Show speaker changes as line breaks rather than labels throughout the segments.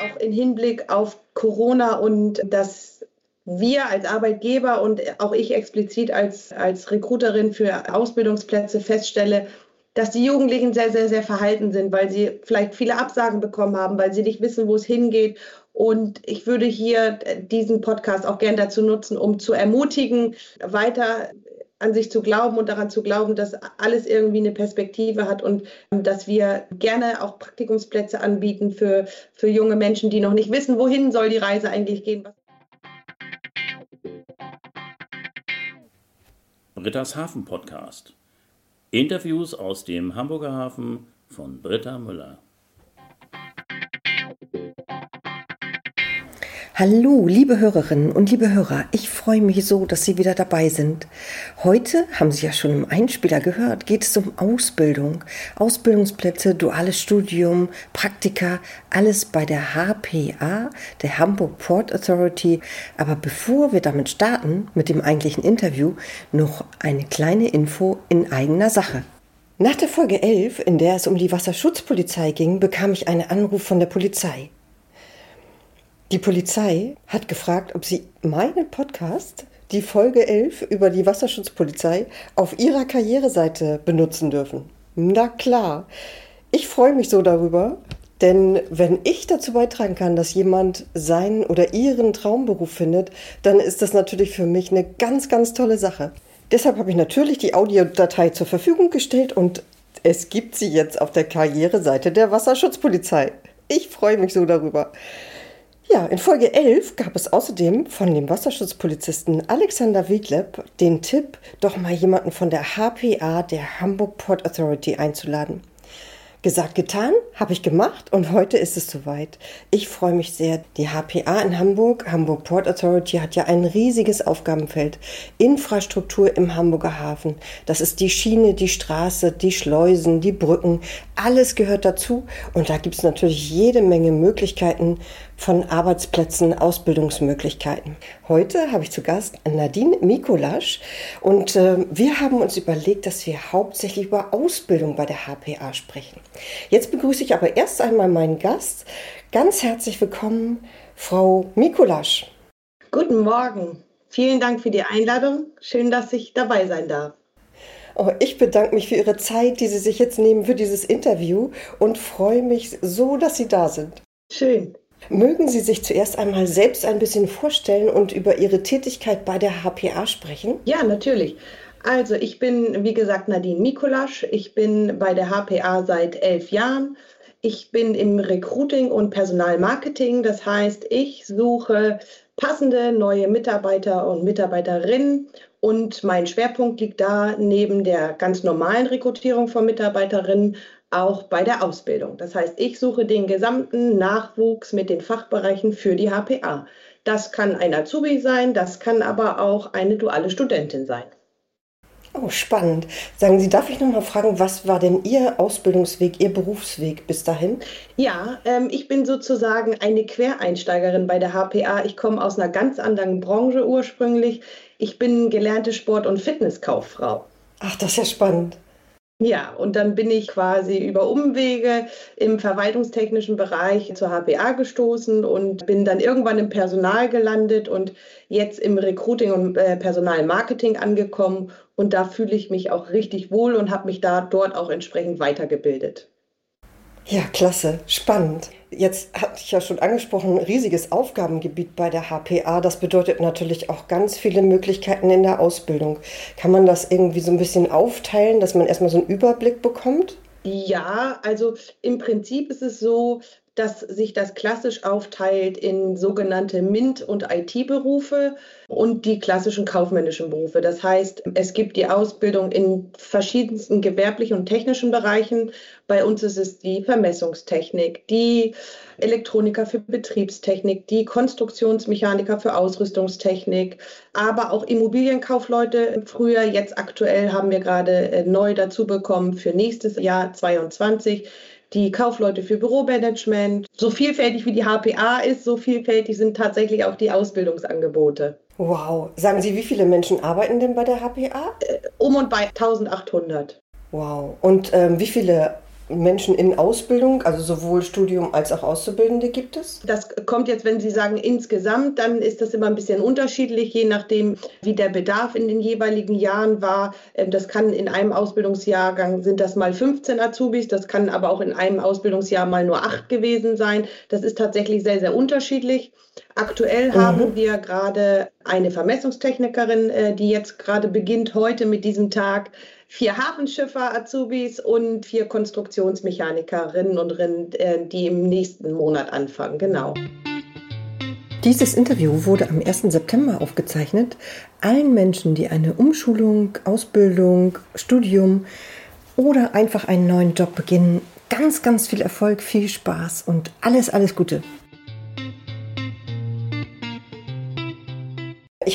auch im Hinblick auf Corona und dass wir als Arbeitgeber und auch ich explizit als, als Recruiterin für Ausbildungsplätze feststelle, dass die Jugendlichen sehr, sehr, sehr verhalten sind, weil sie vielleicht viele Absagen bekommen haben, weil sie nicht wissen, wo es hingeht. Und ich würde hier diesen Podcast auch gern dazu nutzen, um zu ermutigen, weiter an sich zu glauben und daran zu glauben, dass alles irgendwie eine Perspektive hat und ähm, dass wir gerne auch Praktikumsplätze anbieten für, für junge Menschen, die noch nicht wissen, wohin soll die Reise eigentlich gehen.
Britta's Hafen Podcast. Interviews aus dem Hamburger Hafen von Britta Müller.
Hallo, liebe Hörerinnen und liebe Hörer, ich freue mich so, dass Sie wieder dabei sind. Heute, haben Sie ja schon im Einspieler gehört, geht es um Ausbildung, Ausbildungsplätze, duales Studium, Praktika, alles bei der HPA, der Hamburg Port Authority. Aber bevor wir damit starten, mit dem eigentlichen Interview, noch eine kleine Info in eigener Sache. Nach der Folge 11, in der es um die Wasserschutzpolizei ging, bekam ich einen Anruf von der Polizei. Die Polizei hat gefragt, ob sie meinen Podcast, die Folge 11 über die Wasserschutzpolizei, auf ihrer Karriereseite benutzen dürfen. Na klar, ich freue mich so darüber, denn wenn ich dazu beitragen kann, dass jemand seinen oder ihren Traumberuf findet, dann ist das natürlich für mich eine ganz, ganz tolle Sache. Deshalb habe ich natürlich die Audiodatei zur Verfügung gestellt und es gibt sie jetzt auf der Karriereseite der Wasserschutzpolizei. Ich freue mich so darüber. Ja, in Folge 11 gab es außerdem von dem Wasserschutzpolizisten Alexander Wiegleb den Tipp, doch mal jemanden von der HPA, der Hamburg Port Authority, einzuladen. Gesagt, getan, habe ich gemacht und heute ist es soweit. Ich freue mich sehr. Die HPA in Hamburg, Hamburg Port Authority, hat ja ein riesiges Aufgabenfeld. Infrastruktur im Hamburger Hafen. Das ist die Schiene, die Straße, die Schleusen, die Brücken. Alles gehört dazu und da gibt es natürlich jede Menge Möglichkeiten von Arbeitsplätzen, Ausbildungsmöglichkeiten. Heute habe ich zu Gast Nadine Mikolasch und äh, wir haben uns überlegt, dass wir hauptsächlich über Ausbildung bei der HPA sprechen. Jetzt begrüße ich aber erst einmal meinen Gast. Ganz herzlich willkommen, Frau Mikolasch.
Guten Morgen. Vielen Dank für die Einladung. Schön, dass ich dabei sein darf.
Oh, ich bedanke mich für Ihre Zeit, die Sie sich jetzt nehmen für dieses Interview und freue mich so, dass Sie da sind.
Schön.
Mögen Sie sich zuerst einmal selbst ein bisschen vorstellen und über Ihre Tätigkeit bei der HPA sprechen?
Ja, natürlich. Also ich bin, wie gesagt, Nadine Mikolasch. Ich bin bei der HPA seit elf Jahren. Ich bin im Recruiting und Personalmarketing. Das heißt, ich suche passende neue Mitarbeiter und Mitarbeiterinnen. Und mein Schwerpunkt liegt da neben der ganz normalen Rekrutierung von Mitarbeiterinnen auch bei der Ausbildung. Das heißt, ich suche den gesamten Nachwuchs mit den Fachbereichen für die HPA. Das kann ein Azubi sein, das kann aber auch eine duale Studentin sein.
Oh, spannend. Sagen Sie, darf ich noch mal fragen, was war denn Ihr Ausbildungsweg, Ihr Berufsweg bis dahin?
Ja, ähm, ich bin sozusagen eine Quereinsteigerin bei der HPA. Ich komme aus einer ganz anderen Branche ursprünglich. Ich bin gelernte Sport- und Fitnesskauffrau.
Ach, das ist ja spannend.
Ja, und dann bin ich quasi über Umwege im verwaltungstechnischen Bereich zur HPA gestoßen und bin dann irgendwann im Personal gelandet und jetzt im Recruiting und äh, Personalmarketing angekommen. Und da fühle ich mich auch richtig wohl und habe mich da dort auch entsprechend weitergebildet.
Ja, klasse, spannend. Jetzt hatte ich ja schon angesprochen, riesiges Aufgabengebiet bei der HPA. Das bedeutet natürlich auch ganz viele Möglichkeiten in der Ausbildung. Kann man das irgendwie so ein bisschen aufteilen, dass man erstmal so einen Überblick bekommt?
Ja, also im Prinzip ist es so, dass sich das klassisch aufteilt in sogenannte MINT- und IT-Berufe und die klassischen kaufmännischen Berufe. Das heißt, es gibt die Ausbildung in verschiedensten gewerblichen und technischen Bereichen. Bei uns ist es die Vermessungstechnik, die Elektroniker für Betriebstechnik, die Konstruktionsmechaniker für Ausrüstungstechnik, aber auch Immobilienkaufleute. Früher, jetzt aktuell haben wir gerade äh, neu dazu bekommen für nächstes Jahr 22 die Kaufleute für Büromanagement. So vielfältig wie die HPA ist, so vielfältig sind tatsächlich auch die Ausbildungsangebote.
Wow. Sagen Sie, wie viele Menschen arbeiten denn bei der HPA?
Äh, um und bei 1800.
Wow. Und ähm, wie viele Menschen in Ausbildung, also sowohl Studium als auch Auszubildende gibt es?
Das kommt jetzt, wenn Sie sagen insgesamt, dann ist das immer ein bisschen unterschiedlich, je nachdem, wie der Bedarf in den jeweiligen Jahren war. Ähm, das kann in einem Ausbildungsjahrgang sind das mal 15 Azubis, das kann aber auch in einem Ausbildungsjahr mal nur acht gewesen sein. Das ist tatsächlich sehr, sehr unterschiedlich. Aktuell mhm. haben wir gerade eine Vermessungstechnikerin, äh, die jetzt gerade beginnt heute mit diesem Tag vier Hafenschiffer Azubis und vier Konstruktionsmechanikerinnen und Rinnen, äh, die im nächsten Monat anfangen. Genau.
Dieses Interview wurde am 1. September aufgezeichnet. Allen Menschen, die eine Umschulung, Ausbildung, Studium oder einfach einen neuen Job beginnen, ganz, ganz viel Erfolg, viel Spaß und alles, alles Gute.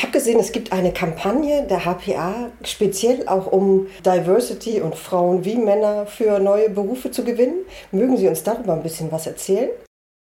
Habe gesehen, es gibt eine Kampagne der HPA, speziell auch um Diversity und Frauen wie Männer für neue Berufe zu gewinnen. Mögen Sie uns darüber ein bisschen was erzählen?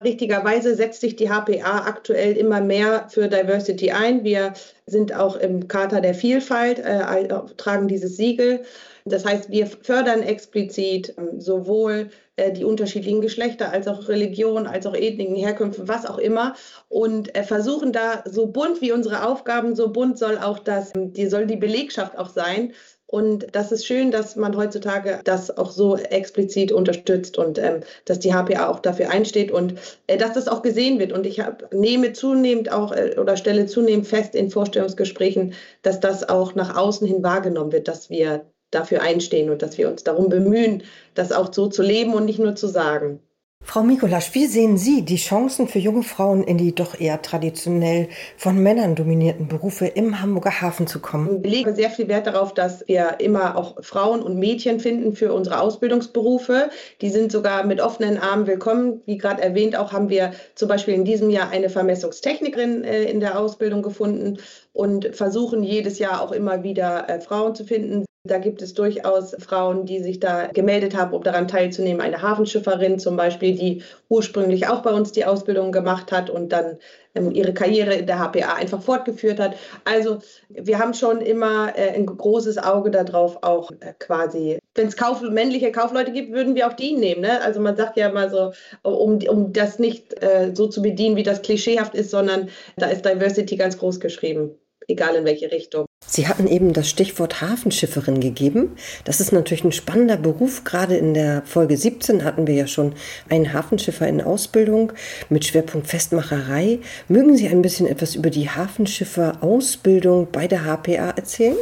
Richtigerweise setzt sich die HPA aktuell immer mehr für Diversity ein. Wir sind auch im Charta der Vielfalt, äh, tragen dieses Siegel. Das heißt, wir fördern explizit ähm, sowohl die unterschiedlichen Geschlechter als auch Religion, als auch Ethniken, Herkünfte, was auch immer und äh, versuchen da so bunt wie unsere Aufgaben, so bunt soll auch das, ähm, die soll die Belegschaft auch sein. Und das ist schön, dass man heutzutage das auch so explizit unterstützt und ähm, dass die HPA auch dafür einsteht und äh, dass das auch gesehen wird. Und ich hab, nehme zunehmend auch äh, oder stelle zunehmend fest in Vorstellungsgesprächen, dass das auch nach außen hin wahrgenommen wird, dass wir dafür einstehen und dass wir uns darum bemühen, das auch so zu leben und nicht nur zu sagen.
Frau Mikolasch, wie sehen Sie die Chancen für junge Frauen in die doch eher traditionell von Männern dominierten Berufe im Hamburger Hafen zu kommen?
Wir legen sehr viel Wert darauf, dass wir immer auch Frauen und Mädchen finden für unsere Ausbildungsberufe. Die sind sogar mit offenen Armen willkommen. Wie gerade erwähnt, auch haben wir zum Beispiel in diesem Jahr eine Vermessungstechnikerin äh, in der Ausbildung gefunden und versuchen jedes Jahr auch immer wieder äh, Frauen zu finden. Da gibt es durchaus Frauen, die sich da gemeldet haben, um daran teilzunehmen. Eine Hafenschifferin zum Beispiel, die ursprünglich auch bei uns die Ausbildung gemacht hat und dann ähm, ihre Karriere in der HPA einfach fortgeführt hat. Also wir haben schon immer äh, ein großes Auge darauf, auch äh, quasi, wenn es Kauf, männliche Kaufleute gibt, würden wir auch die nehmen. Ne? Also man sagt ja mal so, um, um das nicht äh, so zu bedienen, wie das klischeehaft ist, sondern da ist Diversity ganz groß geschrieben egal in welche Richtung.
Sie hatten eben das Stichwort Hafenschifferin gegeben. Das ist natürlich ein spannender Beruf. Gerade in der Folge 17 hatten wir ja schon einen Hafenschiffer in Ausbildung mit Schwerpunkt Festmacherei. Mögen Sie ein bisschen etwas über die Hafenschifferausbildung bei der HPA erzählen?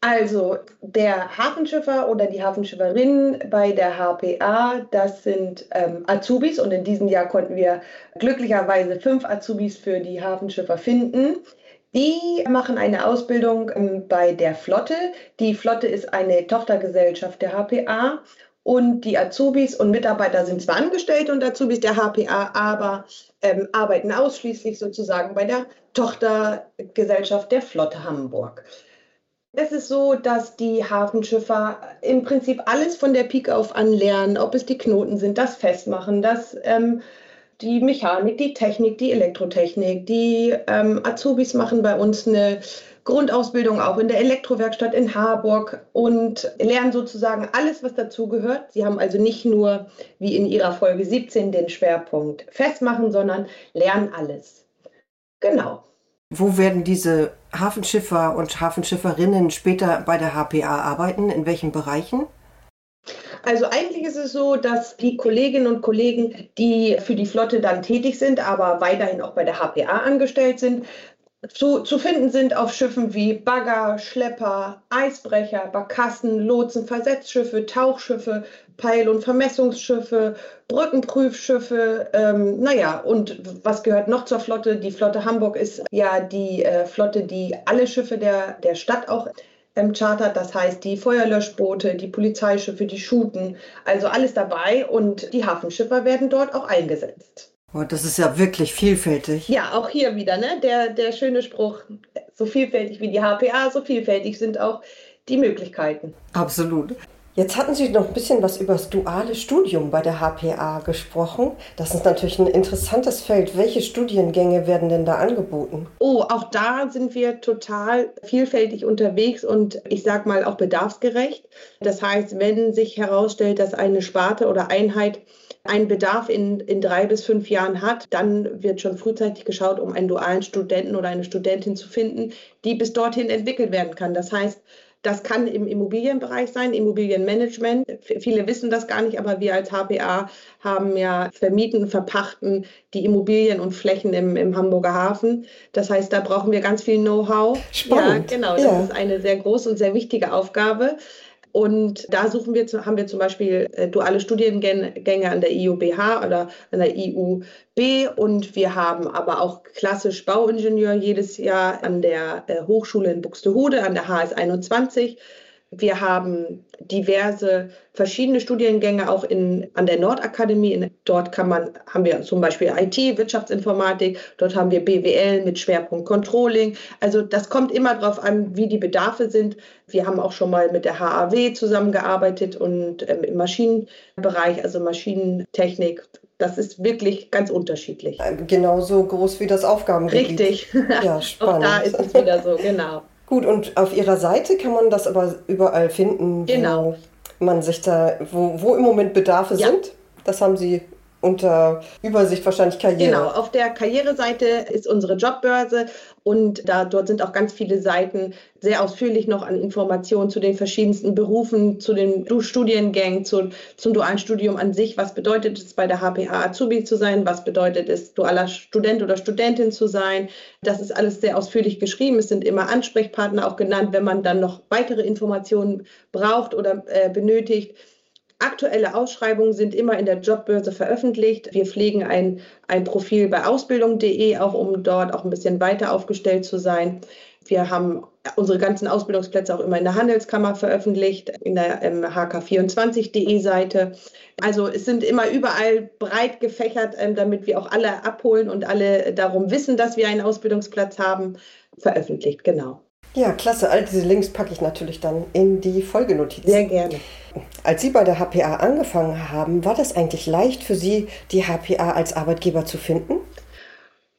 Also der Hafenschiffer oder die Hafenschifferin bei der HPA, das sind ähm, Azubis und in diesem Jahr konnten wir glücklicherweise fünf Azubis für die Hafenschiffer finden. Die machen eine Ausbildung ähm, bei der Flotte. Die Flotte ist eine Tochtergesellschaft der HPA und die Azubis und Mitarbeiter sind zwar Angestellte und Azubis der HPA, aber ähm, arbeiten ausschließlich sozusagen bei der Tochtergesellschaft der Flotte Hamburg. Es ist so, dass die Hafenschiffer im Prinzip alles von der Pike auf anlernen, ob es die Knoten sind, das Festmachen, das ähm, die Mechanik, die Technik, die Elektrotechnik. Die ähm, Azubis machen bei uns eine Grundausbildung auch in der Elektrowerkstatt in Harburg und lernen sozusagen alles, was dazugehört. Sie haben also nicht nur wie in ihrer Folge 17 den Schwerpunkt festmachen, sondern lernen alles. Genau.
Wo werden diese Hafenschiffer und Hafenschifferinnen später bei der HPA arbeiten? In welchen Bereichen?
Also eigentlich ist es so, dass die Kolleginnen und Kollegen, die für die Flotte dann tätig sind, aber weiterhin auch bei der HPA angestellt sind, zu, zu finden sind auf Schiffen wie Bagger, Schlepper, Eisbrecher, Barkassen, Lotsen, Versetzschiffe, Tauchschiffe, Peil- und Vermessungsschiffe, Brückenprüfschiffe, ähm, naja, und was gehört noch zur Flotte? Die Flotte Hamburg ist ja die äh, Flotte, die alle Schiffe der, der Stadt auch ähm, chartert. Das heißt, die Feuerlöschboote, die Polizeischiffe, die Schuten, also alles dabei und die Hafenschiffer werden dort auch eingesetzt.
Oh, das ist ja wirklich vielfältig.
Ja, auch hier wieder, ne? Der, der schöne Spruch, so vielfältig wie die HPA, so vielfältig sind auch die Möglichkeiten.
Absolut. Jetzt hatten Sie noch ein bisschen was über das duale Studium bei der HPA gesprochen. Das ist natürlich ein interessantes Feld. Welche Studiengänge werden denn da angeboten?
Oh, auch da sind wir total vielfältig unterwegs und ich sage mal auch bedarfsgerecht. Das heißt, wenn sich herausstellt, dass eine Sparte oder Einheit einen Bedarf in, in drei bis fünf Jahren hat, dann wird schon frühzeitig geschaut, um einen dualen Studenten oder eine Studentin zu finden, die bis dorthin entwickelt werden kann. Das heißt, das kann im Immobilienbereich sein, Immobilienmanagement. Viele wissen das gar nicht, aber wir als HPA haben ja vermieten, verpachten die Immobilien und Flächen im, im Hamburger Hafen. Das heißt, da brauchen wir ganz viel Know-how. Ja, genau. Das ja. ist eine sehr große und sehr wichtige Aufgabe. Und da suchen wir, haben wir zum Beispiel äh, duale Studiengänge an der IUBH oder an der IUB und wir haben aber auch klassisch Bauingenieur jedes Jahr an der äh, Hochschule in Buxtehude, an der HS 21. Wir haben diverse verschiedene Studiengänge auch in, an der Nordakademie. Dort kann man, haben wir zum Beispiel IT, Wirtschaftsinformatik, dort haben wir BWL mit Schwerpunkt Controlling. Also das kommt immer darauf an, wie die Bedarfe sind. Wir haben auch schon mal mit der HAW zusammengearbeitet und ähm, im Maschinenbereich, also Maschinentechnik. Das ist wirklich ganz unterschiedlich.
Genauso groß wie das Aufgabengebiet.
Richtig. Ja, spannend. auch da ist es wieder so, genau.
Gut, und auf Ihrer Seite kann man das aber überall finden,
genau.
wo man sich da, wo, wo im Moment Bedarfe ja. sind. Das haben Sie unter Übersicht wahrscheinlich Karriere.
Genau, auf der Karriereseite ist unsere Jobbörse und da, dort sind auch ganz viele Seiten sehr ausführlich noch an Informationen zu den verschiedensten Berufen, zu den Studiengängen, zu, zum dualen Studium an sich. Was bedeutet es bei der HPA Azubi zu sein? Was bedeutet es dualer Student oder Studentin zu sein? Das ist alles sehr ausführlich geschrieben. Es sind immer Ansprechpartner auch genannt, wenn man dann noch weitere Informationen braucht oder äh, benötigt. Aktuelle Ausschreibungen sind immer in der Jobbörse veröffentlicht. Wir pflegen ein, ein Profil bei ausbildung.de, auch um dort auch ein bisschen weiter aufgestellt zu sein. Wir haben unsere ganzen Ausbildungsplätze auch immer in der Handelskammer veröffentlicht, in der ähm, hk24.de Seite. Also es sind immer überall breit gefächert, ähm, damit wir auch alle abholen und alle darum wissen, dass wir einen Ausbildungsplatz haben, veröffentlicht, genau.
Ja, klasse. All diese Links packe ich natürlich dann in die Folgenotizen.
Sehr gerne.
Als Sie bei der HPA angefangen haben, war das eigentlich leicht für Sie, die HPA als Arbeitgeber zu finden?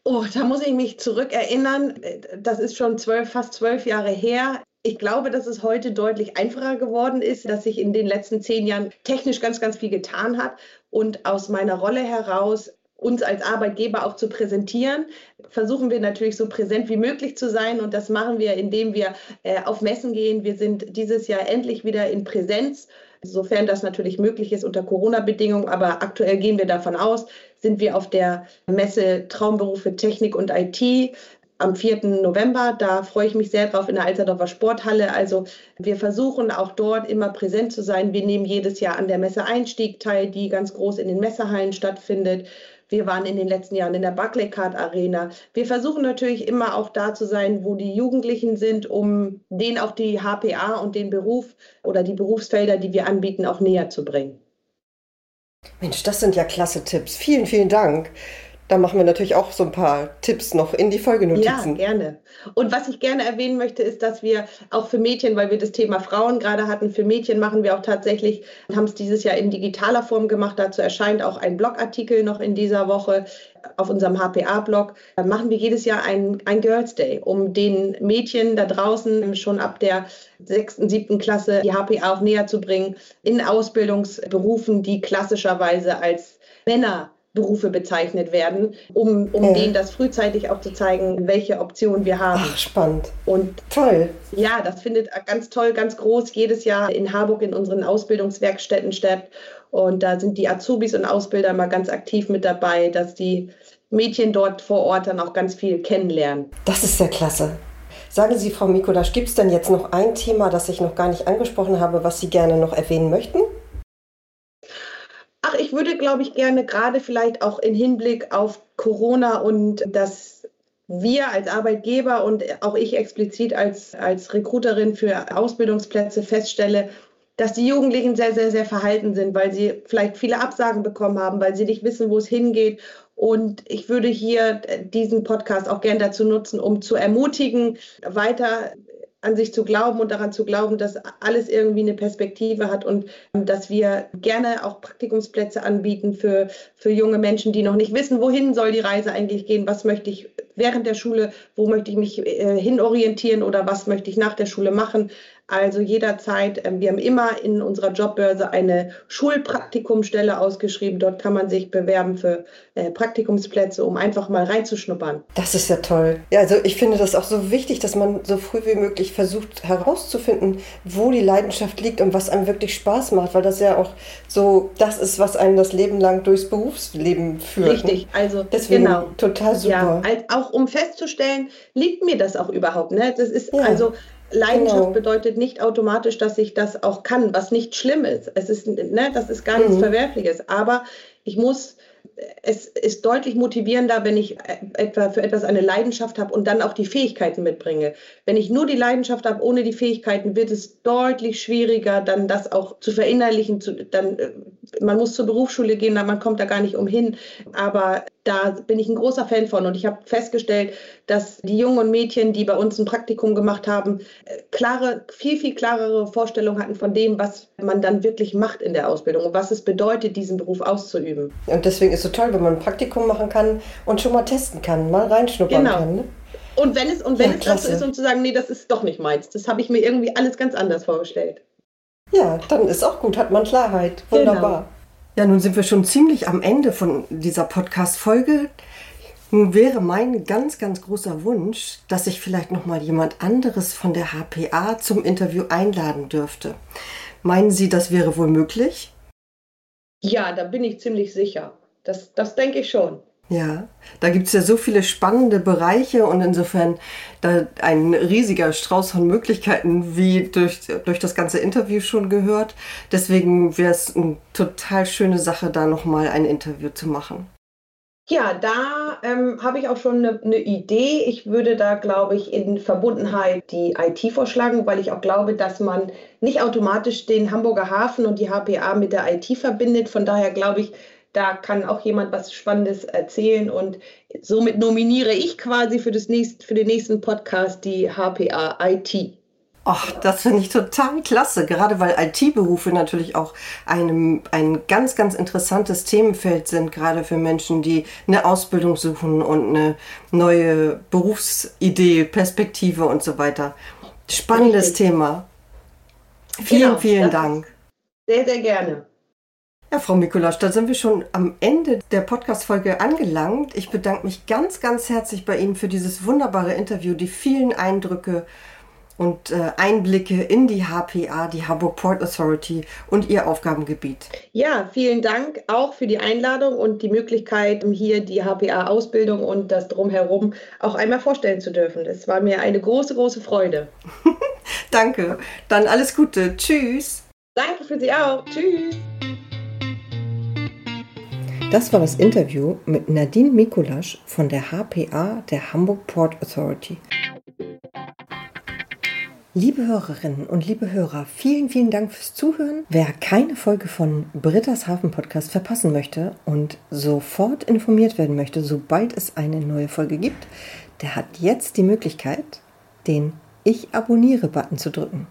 Oh, da muss ich mich zurückerinnern. Das ist schon zwölf, fast zwölf Jahre her. Ich glaube, dass es heute deutlich einfacher geworden ist, dass sich in den letzten zehn Jahren technisch ganz, ganz viel getan hat. Und aus meiner Rolle heraus uns als Arbeitgeber auch zu präsentieren, versuchen wir natürlich so präsent wie möglich zu sein. Und das machen wir, indem wir äh, auf Messen gehen. Wir sind dieses Jahr endlich wieder in Präsenz, sofern das natürlich möglich ist unter Corona-Bedingungen. Aber aktuell gehen wir davon aus, sind wir auf der Messe Traumberufe Technik und IT am 4. November. Da freue ich mich sehr drauf in der Alsterdorfer Sporthalle. Also wir versuchen auch dort immer präsent zu sein. Wir nehmen jedes Jahr an der Messe Einstieg teil, die ganz groß in den Messehallen stattfindet. Wir waren in den letzten Jahren in der Barclaycard Arena. Wir versuchen natürlich immer auch da zu sein, wo die Jugendlichen sind, um denen auch die HPA und den Beruf oder die Berufsfelder, die wir anbieten, auch näher zu bringen.
Mensch, das sind ja klasse Tipps. Vielen, vielen Dank. Da machen wir natürlich auch so ein paar Tipps noch in die Folgenotizen.
Ja, gerne. Und was ich gerne erwähnen möchte, ist, dass wir auch für Mädchen, weil wir das Thema Frauen gerade hatten, für Mädchen machen wir auch tatsächlich, haben es dieses Jahr in digitaler Form gemacht. Dazu erscheint auch ein Blogartikel noch in dieser Woche auf unserem HPA-Blog. Da machen wir jedes Jahr ein, ein Girls Day, um den Mädchen da draußen schon ab der sechsten, siebten Klasse die HPA auch näher zu bringen in Ausbildungsberufen, die klassischerweise als Männer Berufe bezeichnet werden, um, um ja. denen das frühzeitig auch zu zeigen, welche Optionen wir haben.
Ach, spannend.
Und
toll.
Ja, das findet ganz toll, ganz groß jedes Jahr in Harburg in unseren Ausbildungswerkstätten statt. Und da sind die Azubis und Ausbilder immer ganz aktiv mit dabei, dass die Mädchen dort vor Ort dann auch ganz viel kennenlernen.
Das ist sehr klasse. Sagen Sie, Frau Mikolasch, gibt es denn jetzt noch ein Thema, das ich noch gar nicht angesprochen habe, was Sie gerne noch erwähnen möchten?
Ich würde, glaube ich, gerne gerade vielleicht auch in Hinblick auf Corona und dass wir als Arbeitgeber und auch ich explizit als, als Recruiterin für Ausbildungsplätze feststelle, dass die Jugendlichen sehr, sehr, sehr verhalten sind, weil sie vielleicht viele Absagen bekommen haben, weil sie nicht wissen, wo es hingeht. Und ich würde hier diesen Podcast auch gerne dazu nutzen, um zu ermutigen, weiter an sich zu glauben und daran zu glauben, dass alles irgendwie eine Perspektive hat und ähm, dass wir gerne auch Praktikumsplätze anbieten für, für junge Menschen, die noch nicht wissen, wohin soll die Reise eigentlich gehen, was möchte ich während der Schule, wo möchte ich mich äh, hinorientieren oder was möchte ich nach der Schule machen. Also jederzeit, ähm, wir haben immer in unserer Jobbörse eine Schulpraktikumstelle ausgeschrieben. Dort kann man sich bewerben für äh, Praktikumsplätze, um einfach mal reinzuschnuppern.
Das ist ja toll. Ja, also ich finde das auch so wichtig, dass man so früh wie möglich versucht herauszufinden, wo die Leidenschaft liegt und was einem wirklich Spaß macht, weil das ja auch so das ist, was einen das Leben lang durchs Berufsleben führt.
Ne? Richtig, also
deswegen genau. total super. Ja,
auch um festzustellen, liegt mir das auch überhaupt. Ne? Das ist ja. also Leidenschaft genau. bedeutet nicht automatisch, dass ich das auch kann, was nicht schlimm ist. Es ist, ne, das ist gar nichts mhm. Verwerfliches. Aber ich muss es ist deutlich motivierender, wenn ich etwa für etwas eine Leidenschaft habe und dann auch die Fähigkeiten mitbringe. Wenn ich nur die Leidenschaft habe, ohne die Fähigkeiten, wird es deutlich schwieriger, dann das auch zu verinnerlichen. Zu, dann, äh, man muss zur Berufsschule gehen, man kommt da gar nicht umhin. Aber da bin ich ein großer Fan von und ich habe festgestellt, dass die Jungen und Mädchen, die bei uns ein Praktikum gemacht haben, äh, klare, viel, viel klarere Vorstellungen hatten von dem, was man dann wirklich macht in der Ausbildung und was es bedeutet, diesen Beruf auszuüben.
Und deswegen ist es so toll, wenn man ein Praktikum machen kann und schon mal testen kann, mal reinschnuppern
genau.
kann. Ne?
Und wenn es, und wenn ja, es so ist, um zu sagen, nee, das ist doch nicht meins, das habe ich mir irgendwie alles ganz anders vorgestellt.
Ja, dann ist auch gut, hat man Klarheit. Wunderbar. Genau. Ja, nun sind wir schon ziemlich am Ende von dieser Podcast-Folge. Nun wäre mein ganz, ganz großer Wunsch, dass ich vielleicht noch mal jemand anderes von der HPA zum Interview einladen dürfte. Meinen Sie, das wäre wohl möglich?
Ja, da bin ich ziemlich sicher. Das, das denke ich schon.
Ja, da gibt es ja so viele spannende Bereiche und insofern da ein riesiger Strauß von Möglichkeiten, wie durch, durch das ganze Interview schon gehört. Deswegen wäre es eine total schöne Sache, da nochmal ein Interview zu machen.
Ja, da ähm, habe ich auch schon eine, eine, Idee. Ich würde da, glaube ich, in Verbundenheit die IT vorschlagen, weil ich auch glaube, dass man nicht automatisch den Hamburger Hafen und die HPA mit der IT verbindet. Von daher glaube ich, da kann auch jemand was Spannendes erzählen und somit nominiere ich quasi für, das nächst, für den nächsten Podcast die HPA IT.
Ach, das finde ich total klasse, gerade weil IT-Berufe natürlich auch einem, ein ganz, ganz interessantes Themenfeld sind, gerade für Menschen, die eine Ausbildung suchen und eine neue Berufsidee, Perspektive und so weiter. Spannendes Richtig. Thema. Vielen, genau, vielen Dank.
Sehr, sehr gerne.
Ja, Frau Mikulasch, da sind wir schon am Ende der Podcast-Folge angelangt. Ich bedanke mich ganz, ganz herzlich bei Ihnen für dieses wunderbare Interview, die vielen Eindrücke und äh, Einblicke in die HPA, die Hamburg Port Authority und ihr Aufgabengebiet.
Ja, vielen Dank auch für die Einladung und die Möglichkeit, hier die HPA-Ausbildung und das Drumherum auch einmal vorstellen zu dürfen. Es war mir eine große, große Freude.
Danke. Dann alles Gute. Tschüss.
Danke für Sie auch. Tschüss.
Das war das Interview mit Nadine Mikulasch von der HPA der Hamburg Port Authority. Liebe Hörerinnen und liebe Hörer, vielen, vielen Dank fürs Zuhören. Wer keine Folge von Britta's Hafen Podcast verpassen möchte und sofort informiert werden möchte, sobald es eine neue Folge gibt, der hat jetzt die Möglichkeit, den Ich abonniere-Button zu drücken.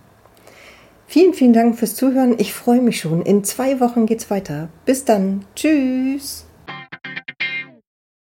Vielen, vielen Dank fürs Zuhören. Ich freue mich schon. In zwei Wochen geht's weiter. Bis dann. Tschüss.